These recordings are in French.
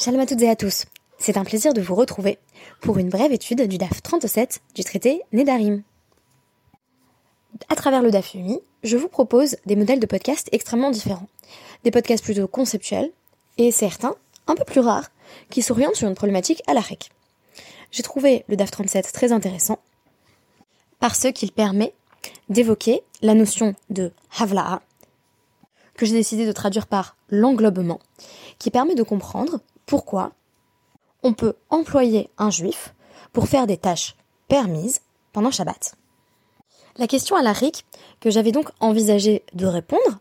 Shalom à toutes et à tous. C'est un plaisir de vous retrouver pour une brève étude du DAF 37 du traité Nedarim. À travers le DAF UMI, je vous propose des modèles de podcasts extrêmement différents. Des podcasts plutôt conceptuels et certains, un peu plus rares, qui s'orientent sur une problématique à la REC. J'ai trouvé le DAF 37 très intéressant parce qu'il permet d'évoquer la notion de Havla'a, que j'ai décidé de traduire par l'englobement, qui permet de comprendre pourquoi on peut employer un juif pour faire des tâches permises pendant Shabbat. La question à la RIC que j'avais donc envisagé de répondre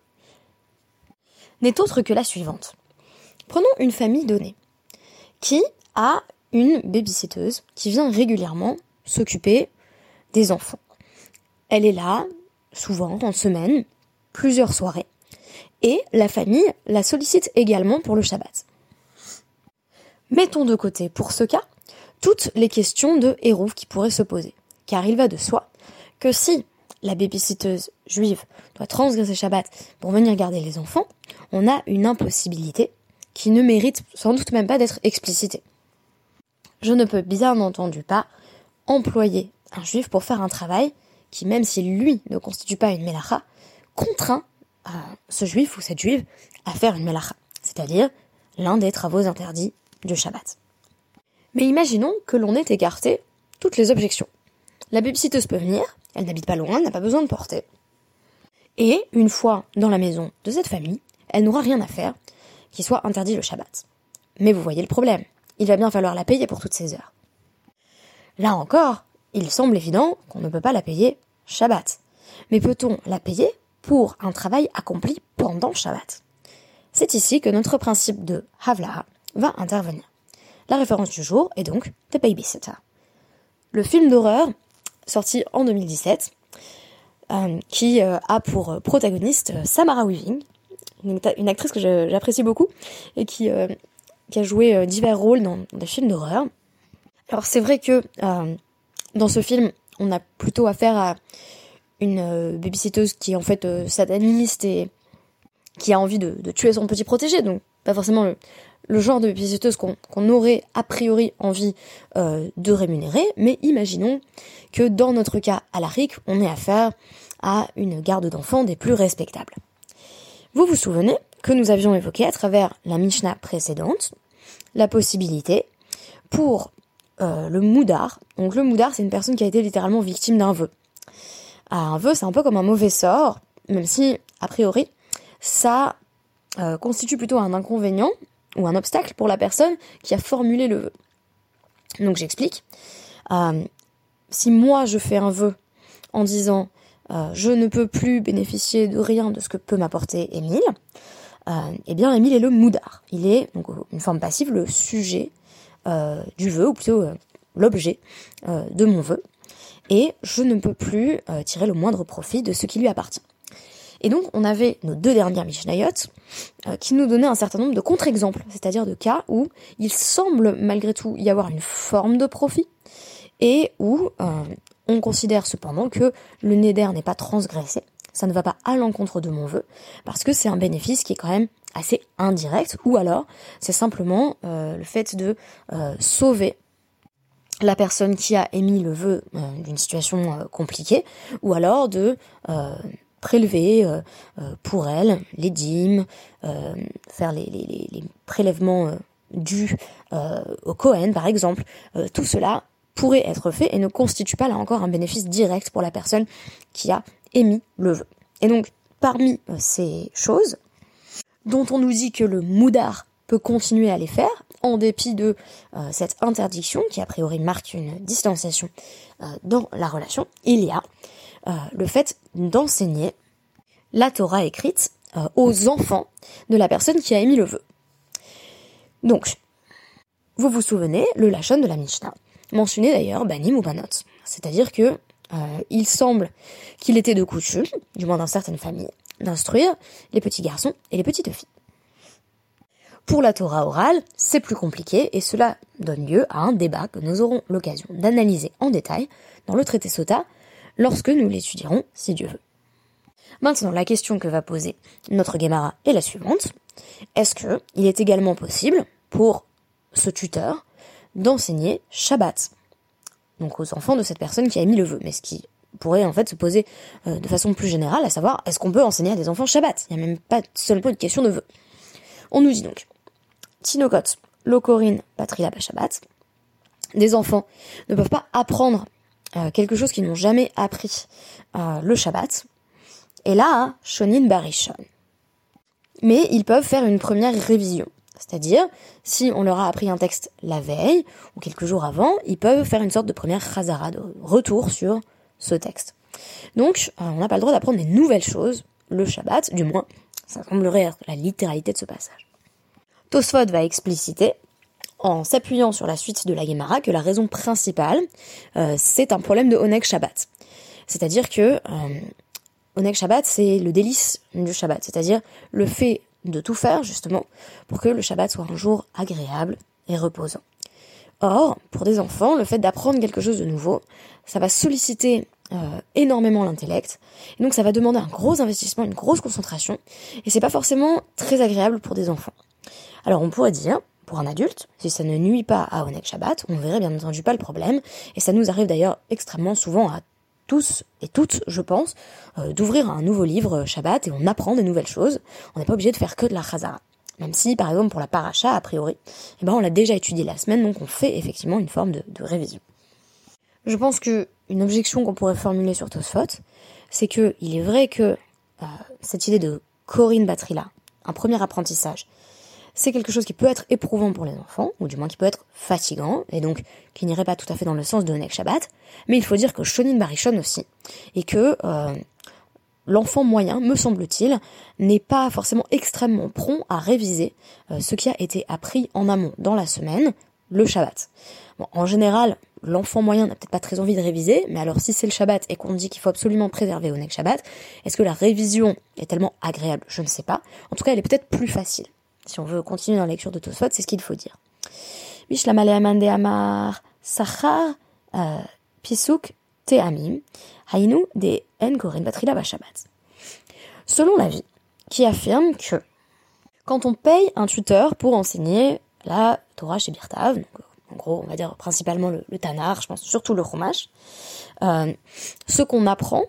n'est autre que la suivante. Prenons une famille donnée qui a une babysitteuse qui vient régulièrement s'occuper des enfants. Elle est là, souvent en semaine, plusieurs soirées et la famille la sollicite également pour le Shabbat. Mettons de côté, pour ce cas, toutes les questions de héros qui pourraient se poser, car il va de soi que si la babysitteuse juive doit transgresser Shabbat pour venir garder les enfants, on a une impossibilité qui ne mérite sans doute même pas d'être explicitée. Je ne peux bien entendu pas employer un juif pour faire un travail qui, même si lui ne constitue pas une melacha, contraint ce juif ou cette juive à faire une melacha, c'est-à-dire l'un des travaux interdits du Shabbat. Mais imaginons que l'on ait écarté toutes les objections. La babysitteuse peut venir, elle n'habite pas loin, n'a pas besoin de porter. Et une fois dans la maison de cette famille, elle n'aura rien à faire qui soit interdit le Shabbat. Mais vous voyez le problème, il va bien falloir la payer pour toutes ces heures. Là encore, il semble évident qu'on ne peut pas la payer Shabbat. Mais peut-on la payer pour un travail accompli pendant Shabbat. C'est ici que notre principe de Havlaha va intervenir. La référence du jour est donc The Babysitter. Le film d'horreur sorti en 2017 euh, qui euh, a pour protagoniste euh, Samara Weaving, une, actrice que j'apprécie beaucoup et qui, qui a joué divers rôles dans des films d'horreur. Alors c'est vrai que dans ce film, on a plutôt affaire à une euh, babysitteuse qui est en fait euh, sataniste et qui a envie de, tuer son petit protégé, donc pas forcément le, genre de babysitteuse qu'on aurait a priori envie euh, de rémunérer, mais imaginons que dans notre cas à la on ait affaire à une garde d'enfants des plus respectables. Vous vous souvenez que nous avions évoqué à travers la Mishnah précédente la possibilité pour le moudar, donc le moudar c'est une personne qui a été littéralement victime d'un vœu, un vœu, c'est un peu comme un mauvais sort, même si, a priori, ça euh, constitue plutôt un inconvénient ou un obstacle pour la personne qui a formulé le vœu. Donc j'explique. Euh, si moi je fais un vœu en disant euh, je ne peux plus bénéficier de rien de ce que peut m'apporter Émile, eh bien Émile est le moudar. Il est donc une forme passive, le sujet du vœu, ou plutôt l'objet de mon vœu et je ne peux plus euh, tirer le moindre profit de ce qui lui appartient. Et donc on avait nos deux dernières Mishnayot euh, qui nous donnaient un certain nombre de contre-exemples, c'est-à-dire de cas où il semble malgré tout y avoir une forme de profit et où euh, on considère cependant que le neder n'est pas transgressé, ça ne va pas à l'encontre de mon vœu, parce que c'est un bénéfice qui est quand même assez indirect, ou alors c'est simplement le fait de sauver la personne qui a émis le vœu euh, d'une situation euh, compliquée, ou alors de euh, prélever pour elle les dîmes, faire les, les prélèvements dus au Cohen par exemple. tout cela pourrait être fait et ne constitue pas là encore un bénéfice direct pour la personne qui a émis le vœu. Et donc parmi ces choses dont on nous dit que le moudar peut continuer à les faire, en dépit de euh, cette interdiction qui a priori marque une distanciation euh, dans la relation, il y a euh, le fait d'enseigner la Torah écrite aux enfants de la personne qui a émis le vœu. Donc, vous vous souvenez, le Lachon de la Mishnah mentionnait d'ailleurs Banim ou Banot, c'est-à-dire que il semble qu'il était de coutume, du moins dans certaines familles, d'instruire les petits garçons et les petites filles. Pour la Torah orale, c'est plus compliqué et cela donne lieu à un débat que nous aurons l'occasion d'analyser en détail dans le traité Sota lorsque nous l'étudierons si Dieu veut. Maintenant, la question que va poser notre Gemara est la suivante. Est-ce que il est également possible pour ce tuteur d'enseigner Shabbat? Donc aux enfants de cette personne qui a émis le vœu. Mais ce qui pourrait en fait se poser euh, de façon plus générale, à savoir, est-ce qu'on peut enseigner à des enfants Shabbat? Il n'y a même pas seulement une question de vœu. On nous dit donc, Tinokot, Lokorin, Patrila Shabbat, des enfants ne peuvent pas apprendre euh, quelque chose qu'ils n'ont jamais appris euh, le Shabbat. Et là, Shonin Barishon. Mais ils peuvent faire une première révision. C'est-à-dire, si on leur a appris un texte la veille ou quelques jours avant, ils peuvent faire une sorte de première chazara, de retour sur ce texte. Donc, euh, on n'a pas le droit d'apprendre des nouvelles choses le Shabbat, du moins, ça semblerait être la littéralité de ce passage. Tosfot va expliciter, en s'appuyant sur la suite de la Gemara, que la raison principale, euh, c'est un problème de Onek Shabbat. C'est-à-dire que euh, Shabbat, c'est le délice du Shabbat, c'est-à-dire le fait de tout faire justement pour que le Shabbat soit un jour agréable et reposant. Or, pour des enfants, le fait d'apprendre quelque chose de nouveau, ça va solliciter euh, énormément l'intellect, et donc ça va demander un gros investissement, une grosse concentration, et c'est pas forcément très agréable pour des enfants. Alors on pourrait dire, pour un adulte, si ça ne nuit pas à Onek Shabbat, on verrait bien entendu pas le problème, et ça nous arrive d'ailleurs extrêmement souvent à tous et toutes, je pense, euh, d'ouvrir un nouveau livre euh, Shabbat et on apprend des nouvelles choses. On n'est pas obligé de faire que de la chazara. Même si, par exemple, pour la paracha, a priori, eh ben, on l'a déjà étudié la semaine, donc on fait effectivement une forme de, révision. Je pense que une objection qu'on pourrait formuler sur Tosfot, c'est que il est vrai que euh, cette idée de Corinne Batrila, un premier apprentissage, c'est quelque chose qui peut être éprouvant pour les enfants, ou du moins qui peut être fatigant, et donc qui n'irait pas tout à fait dans le sens de Nek Shabbat, mais il faut dire que Shonin Barishon aussi, et que euh, l'enfant moyen, me semble-t-il, n'est pas forcément extrêmement prompt à réviser euh, ce qui a été appris en amont dans la semaine, le Shabbat. En général, l'enfant moyen n'a peut-être pas très envie de réviser, mais alors si c'est le Shabbat et qu'on dit qu'il faut absolument préserver au Shabbat, est-ce que la révision est tellement agréable? Je ne sais pas. En tout cas, elle est peut-être plus facile. Si on veut continuer dans la lecture de Tosfot, c'est ce qu'il faut dire. Amar Sachar euh, Pisuk Teamim Hainu de En Korin Batrila Bashabat. Selon l'avis, qui affirme que quand on paye un tuteur pour enseigner la Torah chez Birtav, en gros, on va dire principalement le, Tanar, je pense surtout le Chumash, euh, ce qu'on apprend,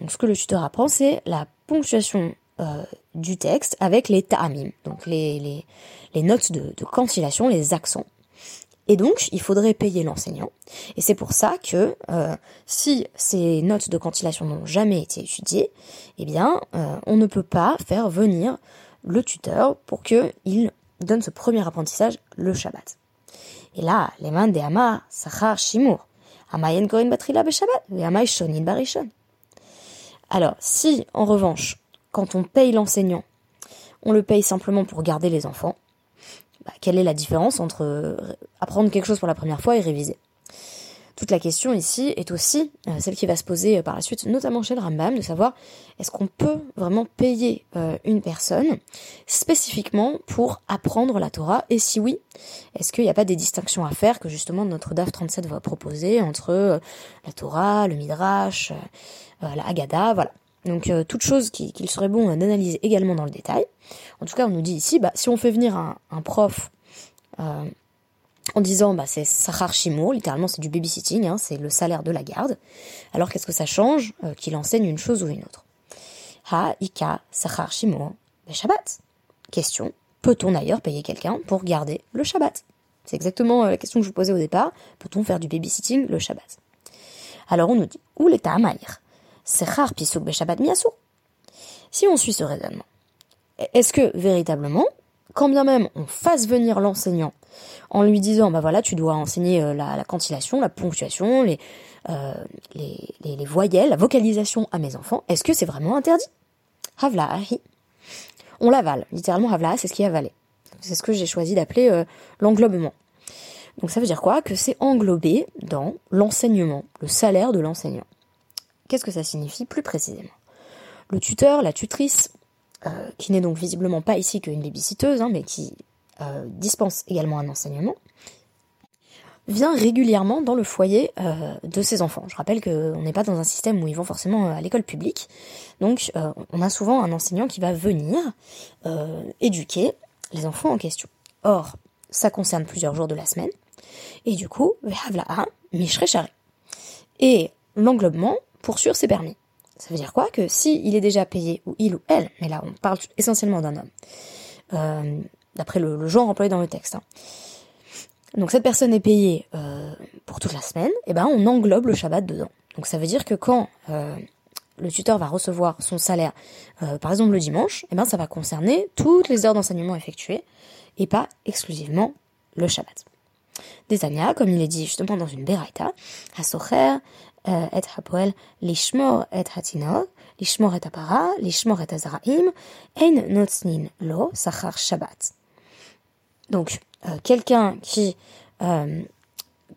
donc ce que le tuteur apprend, c'est la ponctuation euh, du texte avec les ta'amim, donc les, les, les notes de, de cantillation, les accents. Et donc, il faudrait payer l'enseignant. Et c'est pour ça que euh, si ces notes de cantillation n'ont jamais été étudiées, eh bien, euh, on ne peut pas faire venir le tuteur pour qu'il donne ce premier apprentissage le Shabbat. Et là, les mains des Amar, Sachar, Shimur, Amayen Korin Batrila Shabbat, et Shonin Barishon. Alors, si, en revanche, quand on paye l'enseignant, on le paye simplement pour garder les enfants, bah, quelle est la différence entre euh, apprendre quelque chose pour la première fois et réviser? Toute la question ici est aussi euh, celle qui va se poser euh, par la suite, notamment chez le Rambam, de savoir est-ce qu'on peut vraiment payer une personne spécifiquement pour apprendre la Torah? Et si oui, est-ce qu'il n'y a pas des distinctions à faire que justement notre DAF 37 va proposer entre la Torah, le Midrash, la Haggadah, voilà. Donc euh, toute chose qu'il serait bon d'analyser également dans le détail. En tout cas, on nous dit ici, bah, si on fait venir un, prof euh, en disant bah, c'est Sahar Shimo, littéralement c'est du babysitting, hein, c'est le salaire de la garde, alors qu'est-ce que ça change euh, qu'il enseigne une chose ou une autre? Ha, Ika, Sahar Shimo, le Shabbat. Question, peut-on d'ailleurs payer quelqu'un pour garder le Shabbat? C'est exactement la question que je vous posais au départ, peut-on faire du babysitting le Shabbat? Alors on nous dit, où l'état Amaïr si on suit ce raisonnement, est-ce que véritablement, quand bien même on fasse venir l'enseignant en lui disant bah voilà tu dois enseigner euh, la, cantillation, la ponctuation, euh, les, les, voyelles, la vocalisation à mes enfants, est-ce que c'est vraiment interdit? Havla On l'avale, littéralement havla, c'est ce qui est avalé. C'est ce que j'ai choisi d'appeler euh, l'englobement. Donc ça veut dire quoi? Que c'est englobé dans l'enseignement, le salaire de l'enseignant. Qu'est-ce que ça signifie plus précisément? Le tuteur, la tutrice, euh, qui n'est donc visiblement pas ici qu'une babysitteuse, hein, mais qui euh, dispense également un enseignement, vient régulièrement dans le foyer euh, de ses enfants. Je rappelle qu'on n'est pas dans un système où ils vont forcément à l'école publique, donc on a souvent un enseignant qui va venir éduquer les enfants en question. Or, ça concerne plusieurs jours de la semaine. Et du coup, Et l'englobement, pour sûr, c'est permis. Ça veut dire quoi? Que si il est déjà payé, ou il ou elle, mais là on parle essentiellement d'un homme, euh, d'après le, genre employé dans le texte. Hein. Donc cette personne est payée euh, pour toute la semaine, et ben on englobe le Shabbat dedans. Donc ça veut dire que quand euh, le tuteur va recevoir son salaire, par exemple le dimanche, et ben ça va concerner toutes les heures d'enseignement effectuées, et pas exclusivement le Shabbat. Des comme il est dit justement dans une Beraita, Hasocher et Hapoel, Lishmor et Hatinor, Lishmor et Apara, Lishmor et Azraim, En Notznin Lo, Sachar Shabbat. Donc, euh, quelqu'un qui euh,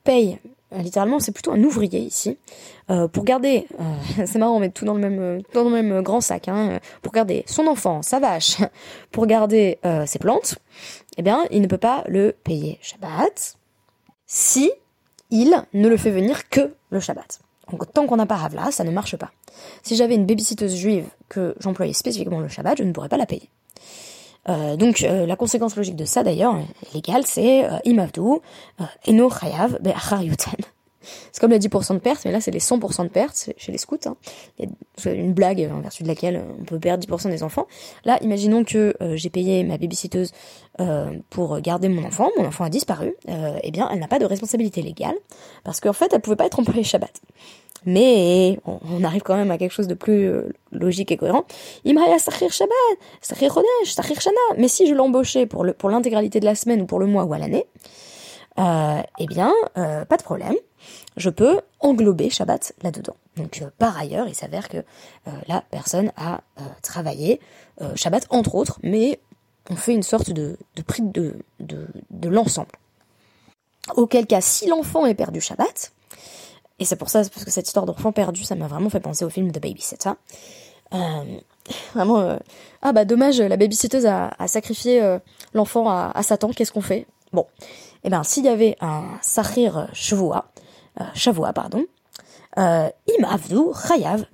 paye, euh, littéralement, c'est plutôt un ouvrier ici, pour garder, c'est marrant, on met tout dans le même, dans le même grand sac, hein, pour garder son enfant, sa vache, pour garder ses plantes, eh bien, il ne peut pas le payer Shabbat si il ne le fait venir que le Shabbat. Donc tant qu'on n'a pas Havla, ça ne marche pas. Si j'avais une babysitteuse juive que j'employais spécifiquement le Shabbat, je ne pourrais pas la payer. Euh, donc euh, la conséquence logique de ça d'ailleurs, légale, c'est euh, imavdou, eno chayav C'est comme les 10% de pertes, mais là c'est les 100% de pertes chez les scouts. Hein. Il y a une blague en vertu de laquelle on peut perdre 10% des enfants. Là, imaginons que j'ai payé ma babysitteuse pour garder mon enfant, mon enfant a disparu, eh bien elle n'a pas de responsabilité légale, parce qu'en fait elle pouvait pas être employée Shabbat mais on, arrive quand même à quelque chose de plus euh, logique et cohérent. Imraya Sahir Shabbat, Sahir Chodesh, Sahir Shana. Mais si je l'embauchais pour l'intégralité de la semaine ou pour le mois ou à l'année, euh, eh bien, euh, pas de problème. Je peux englober Shabbat là-dedans. Donc, euh, par ailleurs, il s'avère que la personne a travaillé Shabbat entre autres, mais on fait une sorte de, de prix de, de, l'ensemble. Auquel cas, si l'enfant est perdu Shabbat, et c'est pour ça, parce que cette histoire d'enfant perdu, ça m'a vraiment fait penser au film de Babysitter. Euh, vraiment, euh, ah bah dommage, la babysitteuse a, a sacrifié euh, l'enfant à, Satan, qu'est-ce qu'on fait? Bon, et eh ben s'il y avait un Sahir euh, Shavua, pardon, euh, Im Chayav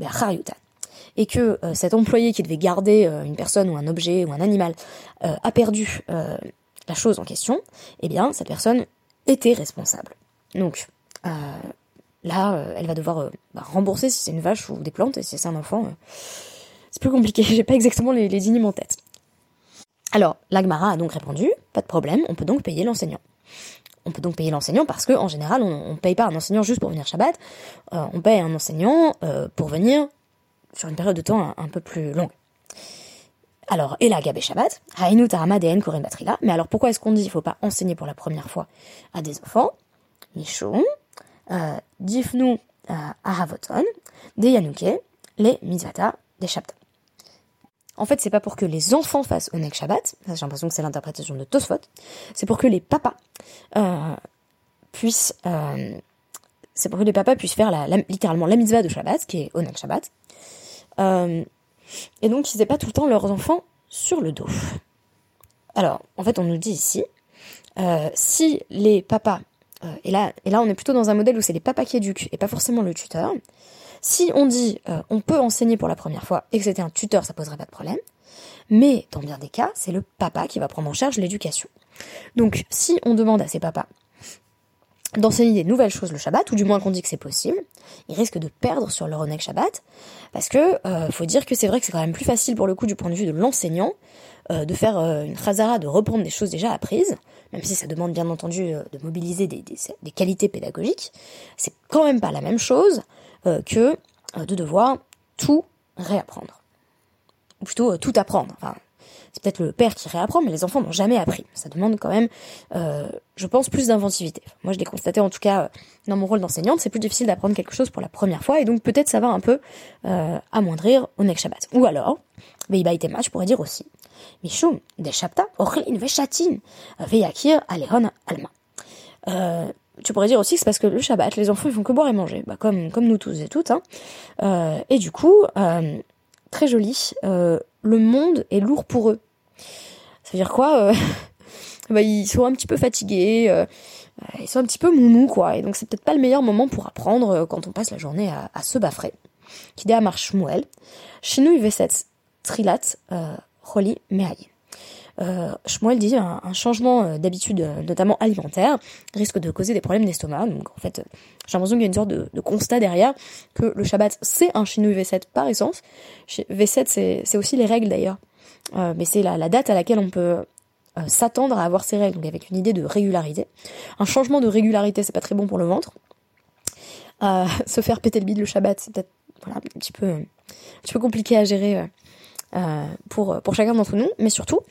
et que euh, cet employé qui devait garder une personne ou un objet ou un animal a perdu la chose en question, eh bien cette personne était responsable. Donc, Là, euh, elle va devoir euh, bah, rembourser si c'est une vache ou des plantes, et si c'est un enfant, euh, c'est plus compliqué. J'ai pas exactement les, les en tête. Alors, l'Agmara a donc répondu, pas de problème, on peut donc payer l'enseignant. On peut donc payer l'enseignant parce que en général, on, ne paye pas un enseignant juste pour venir Shabbat, on paye un enseignant pour venir sur une période de temps un, peu plus longue. Alors, et la Gabé Shabbat, Hainu Tarama Batrila, mais alors pourquoi est-ce qu'on dit qu'il faut pas enseigner pour la première fois à des enfants? Michon, Difnu Ahavoton, des Yanouke, les Mizvata, des Shabbat. En fait, c'est pas pour que les enfants fassent Onek Shabbat, j'ai l'impression que c'est l'interprétation de Tosfot, c'est pour que les papas euh, puissent, euh, c'est pour que les papas puissent faire littéralement la mitzvah de Shabbat, qui est Onek Shabbat, euh, et donc ils n'aient pas tout le temps leurs enfants sur le dos. Alors, en fait, on nous dit ici, si les papas et, là, et là, on est plutôt dans un modèle où c'est les papas qui éduquent et pas forcément le tuteur. Si on dit euh, on peut enseigner pour la première fois et que c'était un tuteur, ça poserait pas de problème. Mais dans bien des cas, c'est le papa qui va prendre en charge l'éducation. Donc, si on demande à ses papas d'enseigner des nouvelles choses le Shabbat, ou du moins qu'on dit que c'est possible, ils risquent de perdre sur leur honnête Shabbat, parce que euh, faut dire que c'est vrai que c'est quand même plus facile pour le coup du point de vue de l'enseignant euh, de faire une chazara, de reprendre des choses déjà apprises, même si ça demande bien entendu de mobiliser des, qualités pédagogiques, c'est quand même pas la même chose que de devoir tout réapprendre. Ou plutôt tout apprendre. Enfin, c'est peut-être le père qui réapprend, mais les enfants n'ont jamais appris. Ça demande quand même, euh, je pense, plus d'inventivité. Moi, je l'ai constaté en tout cas euh, dans mon rôle d'enseignante, c'est plus difficile d'apprendre quelque chose pour la première fois, et donc peut-être ça va un peu euh, amoindrir au next Shabbat. Ou alors, Beiba je pourrais dire aussi, Mishum, des Shabta, Ochlin, Veshatin, Veyakir, Alehon, Alma. Euh, tu pourrais dire aussi que c'est parce que le Shabbat, les enfants ils font que boire et manger, bah, comme comme nous tous et toutes. Hein. Euh, et du coup, euh, très joli. Euh, le monde est lourd pour eux. Ça veut dire quoi euh, bah, Ils sont un petit peu fatigués, euh, ils sont un petit peu moumou, quoi. Et donc c'est peut-être pas le meilleur moment pour apprendre quand on passe la journée à, se baffrer. À marche Shmuel. Il cette trilat, roli, mehaï. Euh, Shmuel dit un, un changement d'habitude, notamment alimentaire, risque de causer des problèmes d'estomac. Donc en fait, j'ai l'impression qu'il y a une sorte de, constat derrière que le Shabbat c'est un chinouille V7 par essence. V7 c'est aussi les règles d'ailleurs, euh, mais c'est la, date à laquelle on peut euh, s'attendre à avoir ses règles, donc avec une idée de régularité. Un changement de régularité, c'est pas très bon pour le ventre. Euh, se faire péter le bide le Shabbat, c'est peut-être voilà, un peu, un petit peu compliqué à gérer. Euh, euh, pour, pour chacun d'entre nous, mais surtout,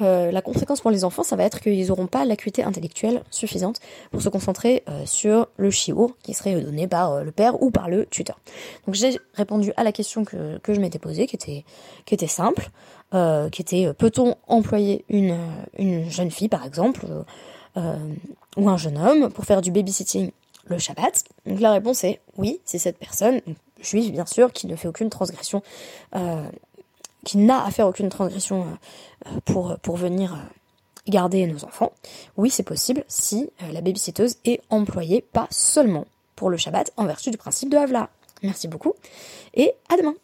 euh, la conséquence pour les enfants, ça va être qu'ils n'auront pas l'acuité intellectuelle suffisante pour se concentrer euh, sur le chiot qui serait donné par le père ou par le tuteur. Donc j'ai répondu à la question que, que je m'étais posée, qui était, qui était simple, qui était peut-on employer une, une jeune fille, par exemple, ou un jeune homme pour faire du babysitting le Shabbat? Donc la réponse est oui, c'est cette personne, juive bien sûr, qui ne fait aucune transgression euh, qui n'a à faire aucune transgression euh, euh, pour, pour venir euh, garder nos enfants, oui c'est possible si la babysitteuse est employée pas seulement pour le Shabbat en vertu du principe de Havla. Merci beaucoup et à demain